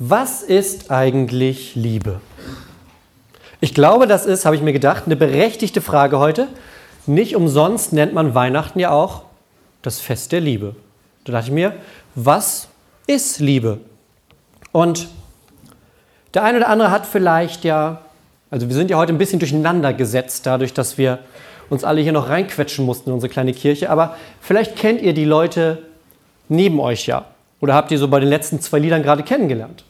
Was ist eigentlich Liebe? Ich glaube, das ist, habe ich mir gedacht, eine berechtigte Frage heute. Nicht umsonst nennt man Weihnachten ja auch das Fest der Liebe. Da dachte ich mir, was ist Liebe? Und der eine oder andere hat vielleicht ja, also wir sind ja heute ein bisschen durcheinander gesetzt, dadurch, dass wir uns alle hier noch reinquetschen mussten in unsere kleine Kirche, aber vielleicht kennt ihr die Leute neben euch ja. Oder habt ihr so bei den letzten zwei Liedern gerade kennengelernt?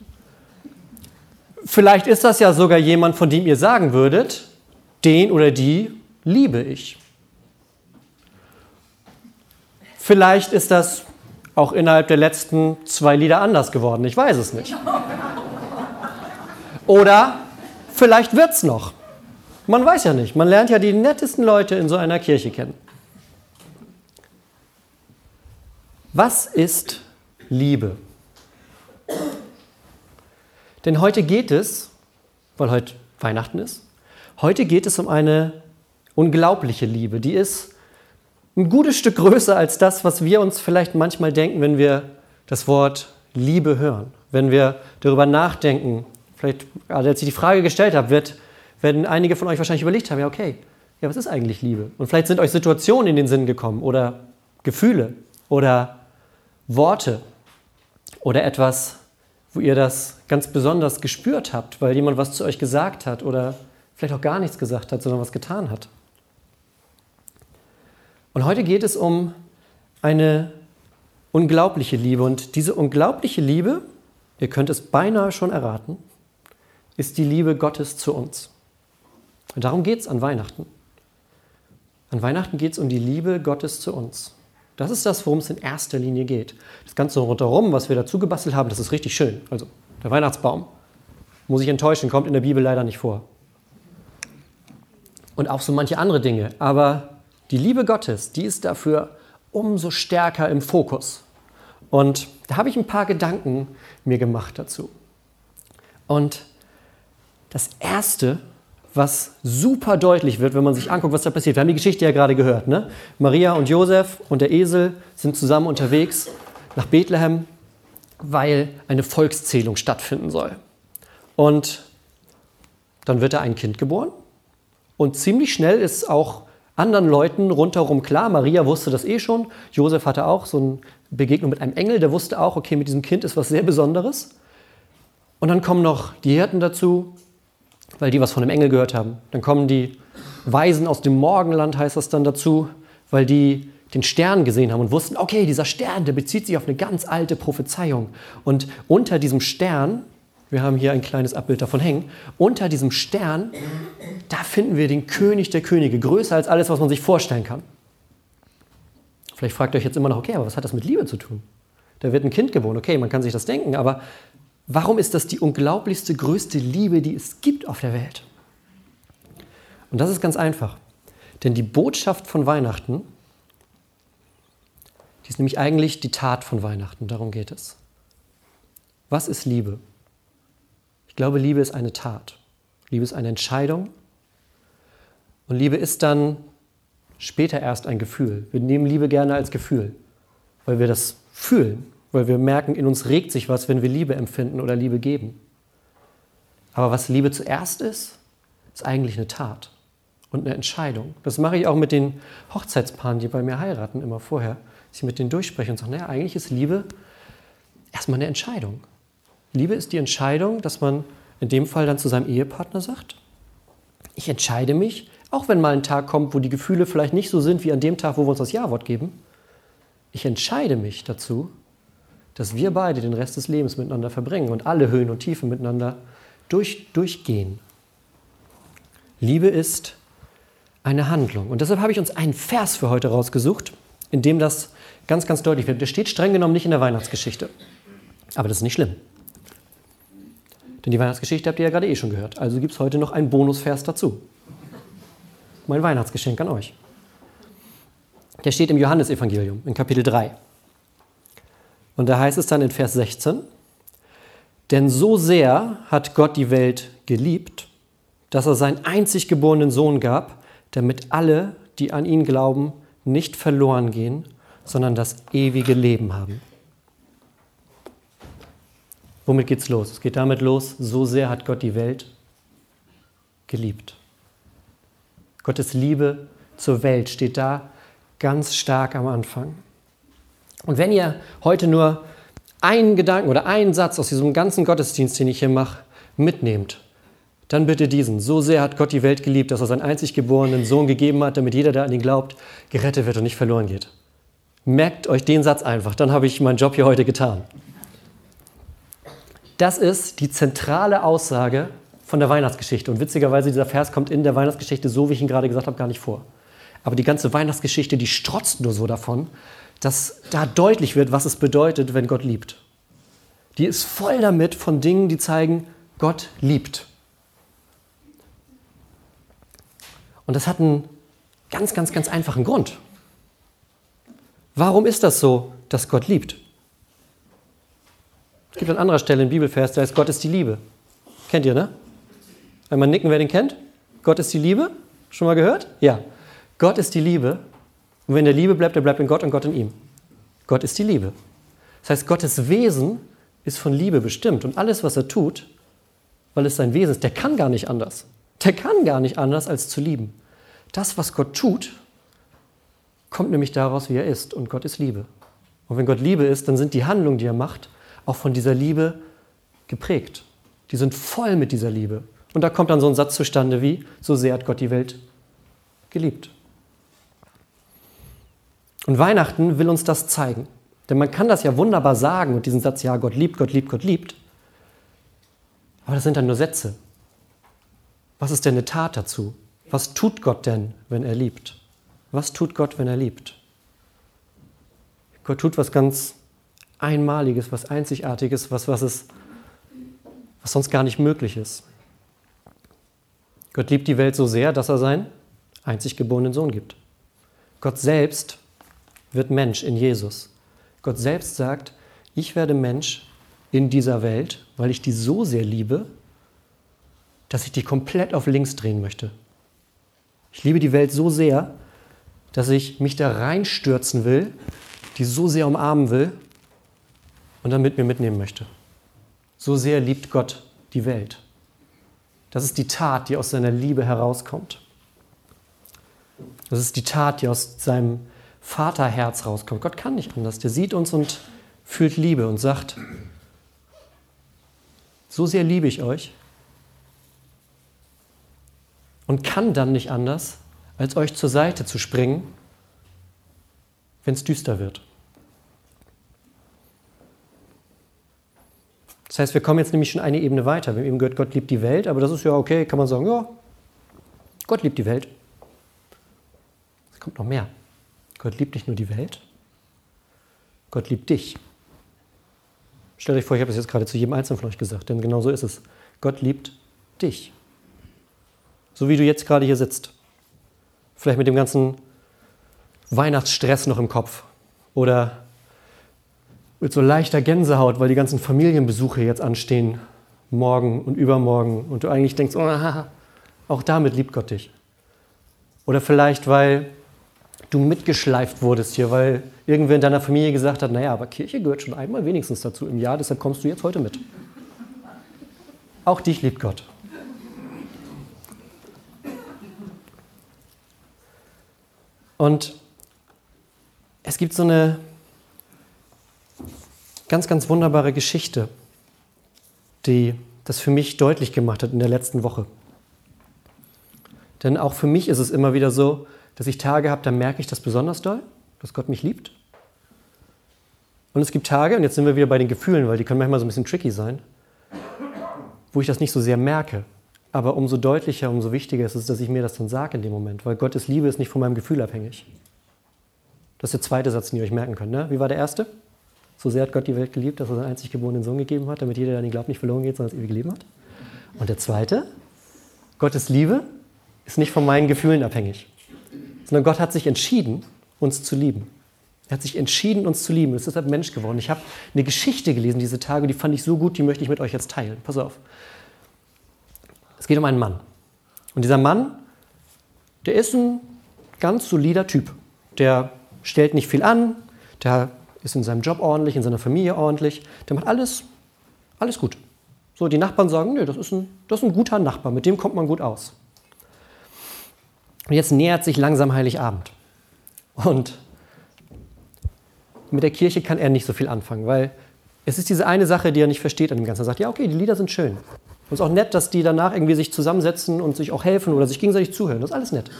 Vielleicht ist das ja sogar jemand, von dem ihr sagen würdet, den oder die liebe ich. Vielleicht ist das auch innerhalb der letzten zwei Lieder anders geworden, ich weiß es nicht. Oder vielleicht wird es noch. Man weiß ja nicht. Man lernt ja die nettesten Leute in so einer Kirche kennen. Was ist Liebe? Denn heute geht es, weil heute Weihnachten ist, heute geht es um eine unglaubliche Liebe. Die ist ein gutes Stück größer als das, was wir uns vielleicht manchmal denken, wenn wir das Wort Liebe hören. Wenn wir darüber nachdenken, vielleicht also als ich die Frage gestellt habe, wird, werden einige von euch wahrscheinlich überlegt haben, ja okay, ja was ist eigentlich Liebe? Und vielleicht sind euch Situationen in den Sinn gekommen oder Gefühle oder Worte oder etwas, wo ihr das ganz besonders gespürt habt, weil jemand was zu euch gesagt hat oder vielleicht auch gar nichts gesagt hat, sondern was getan hat. Und heute geht es um eine unglaubliche Liebe. Und diese unglaubliche Liebe, ihr könnt es beinahe schon erraten, ist die Liebe Gottes zu uns. Und darum geht es an Weihnachten. An Weihnachten geht es um die Liebe Gottes zu uns. Das ist das, worum es in erster Linie geht. Das Ganze rundherum, was wir dazu gebastelt haben, das ist richtig schön. Also der Weihnachtsbaum, muss ich enttäuschen, kommt in der Bibel leider nicht vor. Und auch so manche andere Dinge. Aber die Liebe Gottes, die ist dafür umso stärker im Fokus. Und da habe ich ein paar Gedanken mir gemacht dazu. Und das Erste, was super deutlich wird, wenn man sich anguckt, was da passiert. Wir haben die Geschichte ja gerade gehört. Ne? Maria und Josef und der Esel sind zusammen unterwegs nach Bethlehem, weil eine Volkszählung stattfinden soll. Und dann wird da ein Kind geboren. Und ziemlich schnell ist auch anderen Leuten rundherum klar, Maria wusste das eh schon, Josef hatte auch so eine Begegnung mit einem Engel, der wusste auch, okay, mit diesem Kind ist was sehr Besonderes. Und dann kommen noch die Hirten dazu, weil die was von dem Engel gehört haben. Dann kommen die Weisen aus dem Morgenland, heißt das dann dazu, weil die den Stern gesehen haben und wussten, okay, dieser Stern, der bezieht sich auf eine ganz alte Prophezeiung. Und unter diesem Stern, wir haben hier ein kleines Abbild davon hängen, unter diesem Stern, da finden wir den König der Könige, größer als alles, was man sich vorstellen kann. Vielleicht fragt ihr euch jetzt immer noch, okay, aber was hat das mit Liebe zu tun? Da wird ein Kind geboren, okay, man kann sich das denken, aber Warum ist das die unglaublichste, größte Liebe, die es gibt auf der Welt? Und das ist ganz einfach. Denn die Botschaft von Weihnachten, die ist nämlich eigentlich die Tat von Weihnachten. Darum geht es. Was ist Liebe? Ich glaube, Liebe ist eine Tat. Liebe ist eine Entscheidung. Und Liebe ist dann später erst ein Gefühl. Wir nehmen Liebe gerne als Gefühl, weil wir das fühlen, weil wir merken, in uns regt sich was, wenn wir Liebe empfinden oder Liebe geben. Aber was Liebe zuerst ist, ist eigentlich eine Tat und eine Entscheidung. Das mache ich auch mit den Hochzeitspaaren, die bei mir heiraten, immer vorher. Ich mit denen durchspreche und sage, naja, eigentlich ist Liebe erstmal eine Entscheidung. Liebe ist die Entscheidung, dass man in dem Fall dann zu seinem Ehepartner sagt, ich entscheide mich, auch wenn mal ein Tag kommt, wo die Gefühle vielleicht nicht so sind wie an dem Tag, wo wir uns das Ja-Wort geben, ich entscheide mich dazu, dass wir beide den Rest des Lebens miteinander verbringen und alle Höhen und Tiefen miteinander durch, durchgehen. Liebe ist eine Handlung. Und deshalb habe ich uns einen Vers für heute rausgesucht, in dem das ganz, ganz deutlich wird. Der steht streng genommen nicht in der Weihnachtsgeschichte. Aber das ist nicht schlimm. Denn die Weihnachtsgeschichte habt ihr ja gerade eh schon gehört. Also gibt es heute noch einen Bonusvers dazu. Mein Weihnachtsgeschenk an euch. Der steht im Johannesevangelium in Kapitel 3. Und da heißt es dann in Vers 16, denn so sehr hat Gott die Welt geliebt, dass er seinen einzig geborenen Sohn gab, damit alle, die an ihn glauben, nicht verloren gehen, sondern das ewige Leben haben. Womit geht's los? Es geht damit los, so sehr hat Gott die Welt geliebt. Gottes Liebe zur Welt steht da ganz stark am Anfang. Und wenn ihr heute nur einen Gedanken oder einen Satz aus diesem ganzen Gottesdienst, den ich hier mache, mitnehmt, dann bitte diesen. So sehr hat Gott die Welt geliebt, dass er seinen einzig geborenen Sohn gegeben hat, damit jeder, der an ihn glaubt, gerettet wird und nicht verloren geht. Merkt euch den Satz einfach, dann habe ich meinen Job hier heute getan. Das ist die zentrale Aussage von der Weihnachtsgeschichte. Und witzigerweise, dieser Vers kommt in der Weihnachtsgeschichte, so wie ich ihn gerade gesagt habe, gar nicht vor. Aber die ganze Weihnachtsgeschichte, die strotzt nur so davon, dass da deutlich wird, was es bedeutet, wenn Gott liebt. Die ist voll damit von Dingen, die zeigen, Gott liebt. Und das hat einen ganz, ganz, ganz einfachen Grund. Warum ist das so, dass Gott liebt? Es gibt an anderer Stelle einen Bibelvers, da heißt Gott ist die Liebe. Kennt ihr, ne? Einmal nicken, wer den kennt. Gott ist die Liebe. Schon mal gehört? Ja. Gott ist die Liebe. Und wenn der Liebe bleibt, er bleibt in Gott und Gott in ihm. Gott ist die Liebe. Das heißt, Gottes Wesen ist von Liebe bestimmt. Und alles, was er tut, weil es sein Wesen ist, der kann gar nicht anders. Der kann gar nicht anders, als zu lieben. Das, was Gott tut, kommt nämlich daraus, wie er ist. Und Gott ist Liebe. Und wenn Gott Liebe ist, dann sind die Handlungen, die er macht, auch von dieser Liebe geprägt. Die sind voll mit dieser Liebe. Und da kommt dann so ein Satz zustande wie, so sehr hat Gott die Welt geliebt. Und Weihnachten will uns das zeigen. Denn man kann das ja wunderbar sagen und diesen Satz, ja, Gott liebt, Gott liebt, Gott liebt. Aber das sind dann nur Sätze. Was ist denn eine Tat dazu? Was tut Gott denn, wenn er liebt? Was tut Gott, wenn er liebt? Gott tut was ganz Einmaliges, was Einzigartiges, was, was, es, was sonst gar nicht möglich ist. Gott liebt die Welt so sehr, dass er seinen einzig geborenen Sohn gibt. Gott selbst wird Mensch in Jesus. Gott selbst sagt, ich werde Mensch in dieser Welt, weil ich die so sehr liebe, dass ich die komplett auf links drehen möchte. Ich liebe die Welt so sehr, dass ich mich da reinstürzen will, die so sehr umarmen will und dann mit mir mitnehmen möchte. So sehr liebt Gott die Welt. Das ist die Tat, die aus seiner Liebe herauskommt. Das ist die Tat, die aus seinem Vaterherz rauskommt. Gott kann nicht anders. Der sieht uns und fühlt Liebe und sagt, so sehr liebe ich euch, und kann dann nicht anders, als euch zur Seite zu springen, wenn es düster wird. Das heißt, wir kommen jetzt nämlich schon eine Ebene weiter. Wir haben eben gehört, Gott liebt die Welt, aber das ist ja okay, kann man sagen, ja, Gott liebt die Welt. Es kommt noch mehr. Gott liebt nicht nur die Welt, Gott liebt dich. Stellt euch vor, ich habe das jetzt gerade zu jedem Einzelnen von euch gesagt, denn genau so ist es. Gott liebt dich so wie du jetzt gerade hier sitzt. Vielleicht mit dem ganzen Weihnachtsstress noch im Kopf oder mit so leichter Gänsehaut, weil die ganzen Familienbesuche jetzt anstehen, morgen und übermorgen und du eigentlich denkst, oh, auch damit liebt Gott dich. Oder vielleicht, weil du mitgeschleift wurdest hier, weil irgendwer in deiner Familie gesagt hat, naja, aber Kirche gehört schon einmal wenigstens dazu im Jahr, deshalb kommst du jetzt heute mit. Auch dich liebt Gott. Und es gibt so eine ganz, ganz wunderbare Geschichte, die das für mich deutlich gemacht hat in der letzten Woche. Denn auch für mich ist es immer wieder so, dass ich Tage habe, da merke ich das besonders doll, dass Gott mich liebt. Und es gibt Tage, und jetzt sind wir wieder bei den Gefühlen, weil die können manchmal so ein bisschen tricky sein, wo ich das nicht so sehr merke. Aber umso deutlicher, umso wichtiger ist es, dass ich mir das dann sage in dem Moment, weil Gottes Liebe ist nicht von meinem Gefühl abhängig. Das ist der zweite Satz, den ihr euch merken könnt. Ne? Wie war der erste? So sehr hat Gott die Welt geliebt, dass er seinen einzig geborenen Sohn gegeben hat, damit jeder, der an ihn glaubt, nicht verloren geht, sondern das ewige Leben hat. Und der zweite, Gottes Liebe ist nicht von meinen Gefühlen abhängig, sondern Gott hat sich entschieden, uns zu lieben. Er hat sich entschieden, uns zu lieben. Er ist deshalb Mensch geworden. Ich habe eine Geschichte gelesen diese Tage, die fand ich so gut, die möchte ich mit euch jetzt teilen. Pass auf. Es geht um einen Mann. Und dieser Mann, der ist ein ganz solider Typ. Der stellt nicht viel an, der ist in seinem Job ordentlich, in seiner Familie ordentlich, der macht alles Alles gut. So, die Nachbarn sagen, nee, das ist, ein, das ist ein guter Nachbar, mit dem kommt man gut aus. Und jetzt nähert sich langsam Heiligabend. Und mit der Kirche kann er nicht so viel anfangen, weil es ist diese eine Sache, die er nicht versteht an dem Ganzen. Er sagt, ja, okay, die Lieder sind schön. Und es ist auch nett, dass die danach irgendwie sich zusammensetzen und sich auch helfen oder sich gegenseitig zuhören. Das ist alles nett.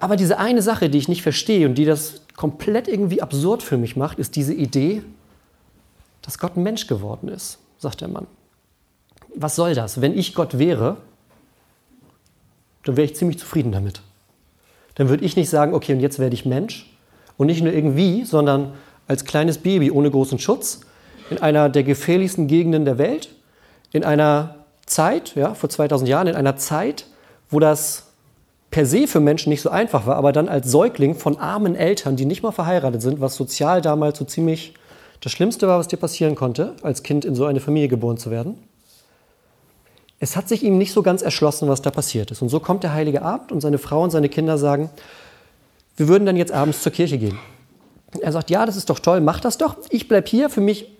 Aber diese eine Sache, die ich nicht verstehe und die das komplett irgendwie absurd für mich macht, ist diese Idee, dass Gott ein Mensch geworden ist, sagt der Mann. Was soll das? Wenn ich Gott wäre, dann wäre ich ziemlich zufrieden damit. Dann würde ich nicht sagen, okay, und jetzt werde ich Mensch. Und nicht nur irgendwie, sondern als kleines Baby ohne großen Schutz, in einer der gefährlichsten Gegenden der Welt, in einer Zeit, ja, vor 2000 Jahren, in einer Zeit, wo das per se für Menschen nicht so einfach war, aber dann als Säugling von armen Eltern, die nicht mal verheiratet sind, was sozial damals so ziemlich das Schlimmste war, was dir passieren konnte, als Kind in so eine Familie geboren zu werden. Es hat sich ihm nicht so ganz erschlossen, was da passiert ist. Und so kommt der Heilige Abend und seine Frau und seine Kinder sagen, wir würden dann jetzt abends zur Kirche gehen. Er sagt, ja, das ist doch toll, mach das doch. Ich bleib hier, für mich,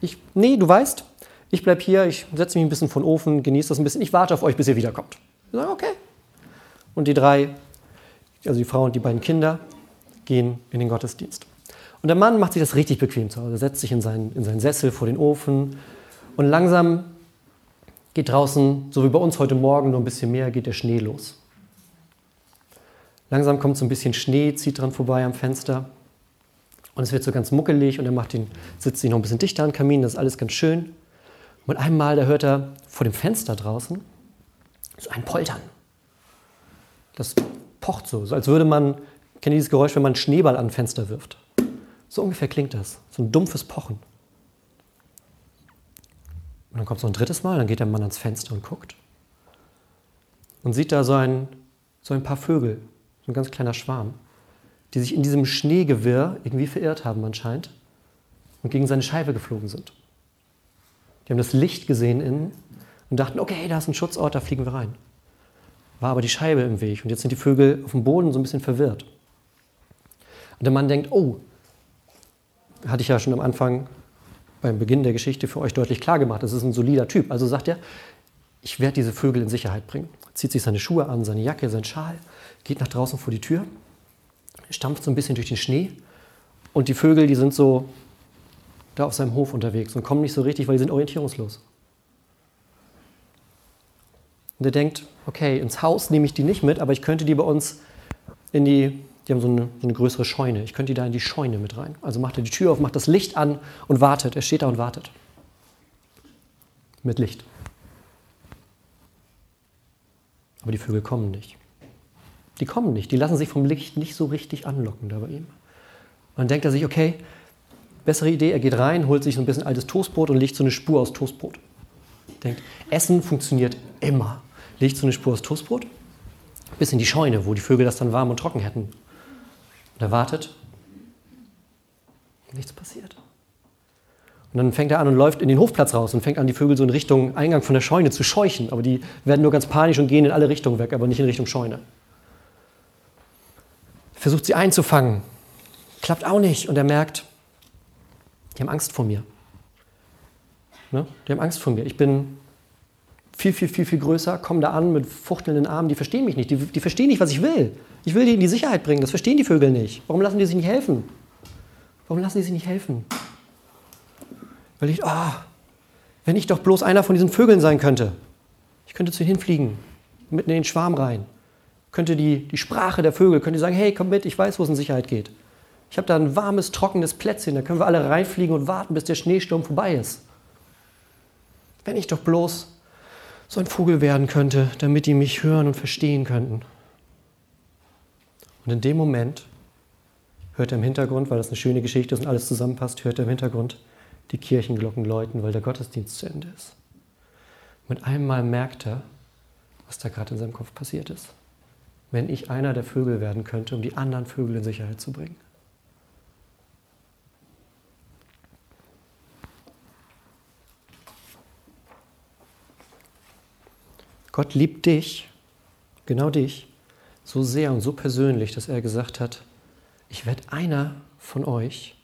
ich, nee, du weißt, ich bleib hier, ich setze mich ein bisschen von Ofen, genieße das ein bisschen, ich warte auf euch, bis ihr wiederkommt. Wir sagen, okay. Und die drei, also die Frau und die beiden Kinder, gehen in den Gottesdienst. Und der Mann macht sich das richtig bequem zu Hause, setzt sich in seinen, in seinen Sessel vor den Ofen und langsam geht draußen, so wie bei uns heute Morgen, nur ein bisschen mehr, geht der Schnee los. Langsam kommt so ein bisschen Schnee, zieht dran vorbei am Fenster. Und es wird so ganz muckelig und er macht ihn, sitzt sich noch ein bisschen dichter an den Kamin, das ist alles ganz schön. Und einmal, da hört er vor dem Fenster draußen so ein Poltern. Das pocht so, so als würde man, kennt ihr dieses Geräusch, wenn man einen Schneeball an ein Fenster wirft? So ungefähr klingt das, so ein dumpfes Pochen. Und dann kommt so ein drittes Mal, dann geht der Mann ans Fenster und guckt und sieht da so ein, so ein paar Vögel, so ein ganz kleiner Schwarm die sich in diesem Schneegewirr irgendwie verirrt haben anscheinend und gegen seine Scheibe geflogen sind. Die haben das Licht gesehen innen und dachten, okay, da ist ein Schutzort, da fliegen wir rein. War aber die Scheibe im Weg und jetzt sind die Vögel auf dem Boden so ein bisschen verwirrt. Und der Mann denkt, oh, hatte ich ja schon am Anfang beim Beginn der Geschichte für euch deutlich klar gemacht, das ist ein solider Typ. Also sagt er, ich werde diese Vögel in Sicherheit bringen. Zieht sich seine Schuhe an, seine Jacke, seinen Schal, geht nach draußen vor die Tür stampft so ein bisschen durch den Schnee und die Vögel, die sind so da auf seinem Hof unterwegs und kommen nicht so richtig, weil die sind orientierungslos. Und er denkt, okay, ins Haus nehme ich die nicht mit, aber ich könnte die bei uns in die, die haben so eine, so eine größere Scheune, ich könnte die da in die Scheune mit rein. Also macht er die Tür auf, macht das Licht an und wartet. Er steht da und wartet. Mit Licht. Aber die Vögel kommen nicht. Die kommen nicht, die lassen sich vom Licht nicht so richtig anlocken da bei ihm. Dann denkt er sich, okay, bessere Idee, er geht rein, holt sich so ein bisschen altes Toastbrot und legt so eine Spur aus Toastbrot. Denkt, Essen funktioniert immer. Legt so eine Spur aus Toastbrot bis in die Scheune, wo die Vögel das dann warm und trocken hätten. Und er wartet. Nichts passiert. Und dann fängt er an und läuft in den Hofplatz raus und fängt an, die Vögel so in Richtung Eingang von der Scheune zu scheuchen. Aber die werden nur ganz panisch und gehen in alle Richtungen weg, aber nicht in Richtung Scheune versucht sie einzufangen. Klappt auch nicht. Und er merkt, die haben Angst vor mir. Ne? Die haben Angst vor mir. Ich bin viel, viel, viel, viel größer, komme da an mit fuchtelnden Armen. Die verstehen mich nicht. Die, die verstehen nicht, was ich will. Ich will die in die Sicherheit bringen. Das verstehen die Vögel nicht. Warum lassen die sich nicht helfen? Warum lassen die sich nicht helfen? Weil ich, ah, oh, wenn ich doch bloß einer von diesen Vögeln sein könnte. Ich könnte zu ihnen hinfliegen, mitten in den Schwarm rein könnte die, die Sprache der Vögel, könnte sagen, hey, komm mit, ich weiß, wo es in Sicherheit geht. Ich habe da ein warmes, trockenes Plätzchen, da können wir alle reinfliegen und warten, bis der Schneesturm vorbei ist. Wenn ich doch bloß so ein Vogel werden könnte, damit die mich hören und verstehen könnten. Und in dem Moment hört er im Hintergrund, weil das eine schöne Geschichte ist und alles zusammenpasst, hört er im Hintergrund die Kirchenglocken läuten, weil der Gottesdienst zu Ende ist. Mit einem Mal merkt er, was da gerade in seinem Kopf passiert ist wenn ich einer der Vögel werden könnte, um die anderen Vögel in Sicherheit zu bringen. Gott liebt dich, genau dich, so sehr und so persönlich, dass er gesagt hat, ich werde einer von euch,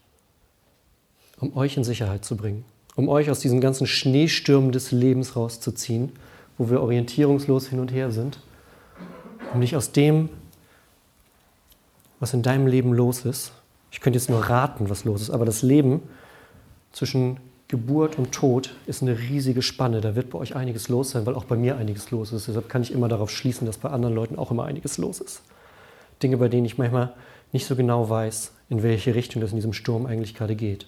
um euch in Sicherheit zu bringen. um euch aus diesen ganzen Schneestürmen des Lebens rauszuziehen, wo wir orientierungslos hin und her sind, um dich aus dem, was in deinem Leben los ist, ich könnte jetzt nur raten, was los ist, aber das Leben zwischen Geburt und Tod ist eine riesige Spanne. Da wird bei euch einiges los sein, weil auch bei mir einiges los ist. Deshalb kann ich immer darauf schließen, dass bei anderen Leuten auch immer einiges los ist. Dinge, bei denen ich manchmal nicht so genau weiß, in welche Richtung das in diesem Sturm eigentlich gerade geht.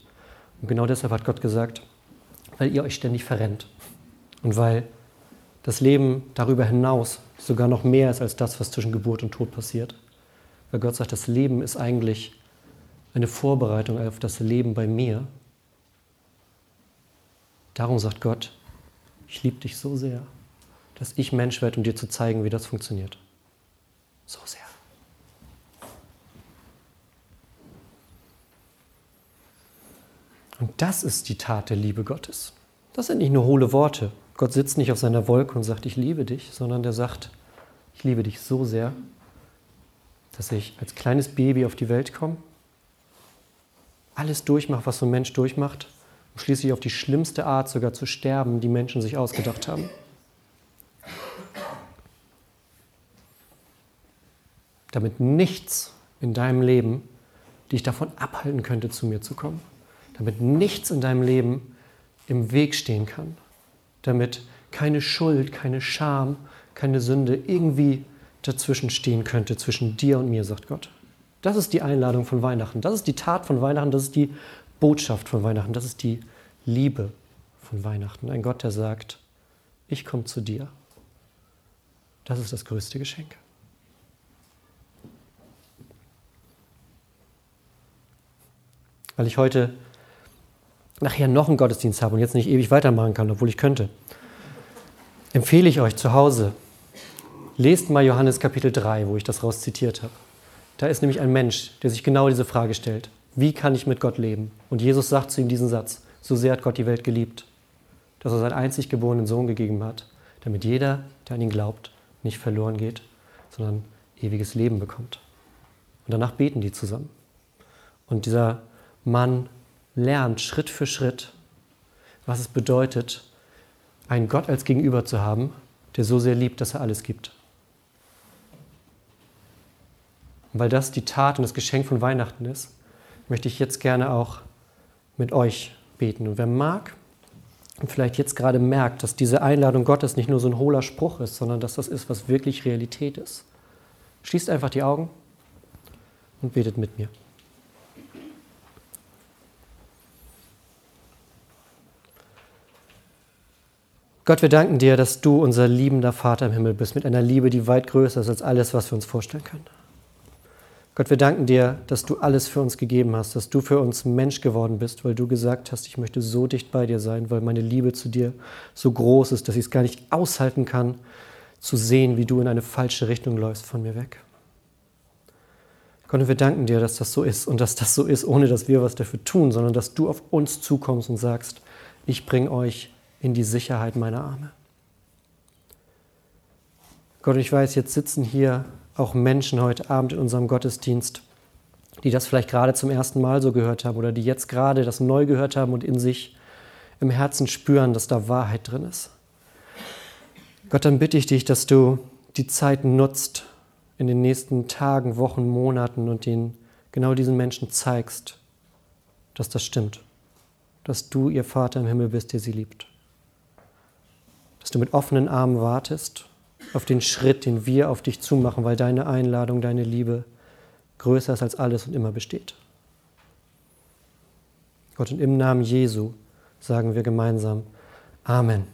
Und genau deshalb hat Gott gesagt, weil ihr euch ständig verrennt und weil das Leben darüber hinaus sogar noch mehr ist als das, was zwischen Geburt und Tod passiert. Weil Gott sagt, das Leben ist eigentlich eine Vorbereitung auf das Leben bei mir. Darum sagt Gott, ich liebe dich so sehr, dass ich Mensch werde, um dir zu zeigen, wie das funktioniert. So sehr. Und das ist die Tat der Liebe Gottes. Das sind nicht nur hohle Worte. Gott sitzt nicht auf seiner Wolke und sagt, ich liebe dich, sondern der sagt, ich liebe dich so sehr, dass ich als kleines Baby auf die Welt komme, alles durchmache, was so ein Mensch durchmacht, um schließlich auf die schlimmste Art sogar zu sterben, die Menschen sich ausgedacht haben. Damit nichts in deinem Leben dich davon abhalten könnte, zu mir zu kommen damit nichts in deinem Leben im Weg stehen kann, damit keine Schuld, keine Scham, keine Sünde irgendwie dazwischen stehen könnte, zwischen dir und mir, sagt Gott. Das ist die Einladung von Weihnachten, das ist die Tat von Weihnachten, das ist die Botschaft von Weihnachten, das ist die Liebe von Weihnachten. Ein Gott, der sagt, ich komme zu dir. Das ist das größte Geschenk. Weil ich heute nachher noch einen Gottesdienst habe und jetzt nicht ewig weitermachen kann, obwohl ich könnte, empfehle ich euch zu Hause, lest mal Johannes Kapitel 3, wo ich das raus zitiert habe. Da ist nämlich ein Mensch, der sich genau diese Frage stellt. Wie kann ich mit Gott leben? Und Jesus sagt zu ihm diesen Satz, so sehr hat Gott die Welt geliebt, dass er seinen einzig geborenen Sohn gegeben hat, damit jeder, der an ihn glaubt, nicht verloren geht, sondern ewiges Leben bekommt. Und danach beten die zusammen. Und dieser Mann lernt Schritt für Schritt, was es bedeutet, einen Gott als Gegenüber zu haben, der so sehr liebt, dass er alles gibt. Und weil das die Tat und das Geschenk von Weihnachten ist, möchte ich jetzt gerne auch mit euch beten. Und wer mag und vielleicht jetzt gerade merkt, dass diese Einladung Gottes nicht nur so ein hohler Spruch ist, sondern dass das ist, was wirklich Realität ist, schließt einfach die Augen und betet mit mir. Gott, wir danken dir, dass du unser liebender Vater im Himmel bist, mit einer Liebe, die weit größer ist als alles, was wir uns vorstellen können. Gott, wir danken dir, dass du alles für uns gegeben hast, dass du für uns Mensch geworden bist, weil du gesagt hast, ich möchte so dicht bei dir sein, weil meine Liebe zu dir so groß ist, dass ich es gar nicht aushalten kann, zu sehen, wie du in eine falsche Richtung läufst von mir weg. Gott, wir danken dir, dass das so ist und dass das so ist, ohne dass wir was dafür tun, sondern dass du auf uns zukommst und sagst, ich bringe euch in die Sicherheit meiner Arme. Gott, ich weiß, jetzt sitzen hier auch Menschen heute Abend in unserem Gottesdienst, die das vielleicht gerade zum ersten Mal so gehört haben oder die jetzt gerade das neu gehört haben und in sich im Herzen spüren, dass da Wahrheit drin ist. Gott, dann bitte ich dich, dass du die Zeit nutzt in den nächsten Tagen, Wochen, Monaten und den genau diesen Menschen zeigst, dass das stimmt, dass du ihr Vater im Himmel bist, der sie liebt dass du mit offenen Armen wartest auf den Schritt, den wir auf dich zumachen, weil deine Einladung, deine Liebe größer ist als alles und immer besteht. Gott, und im Namen Jesu sagen wir gemeinsam Amen.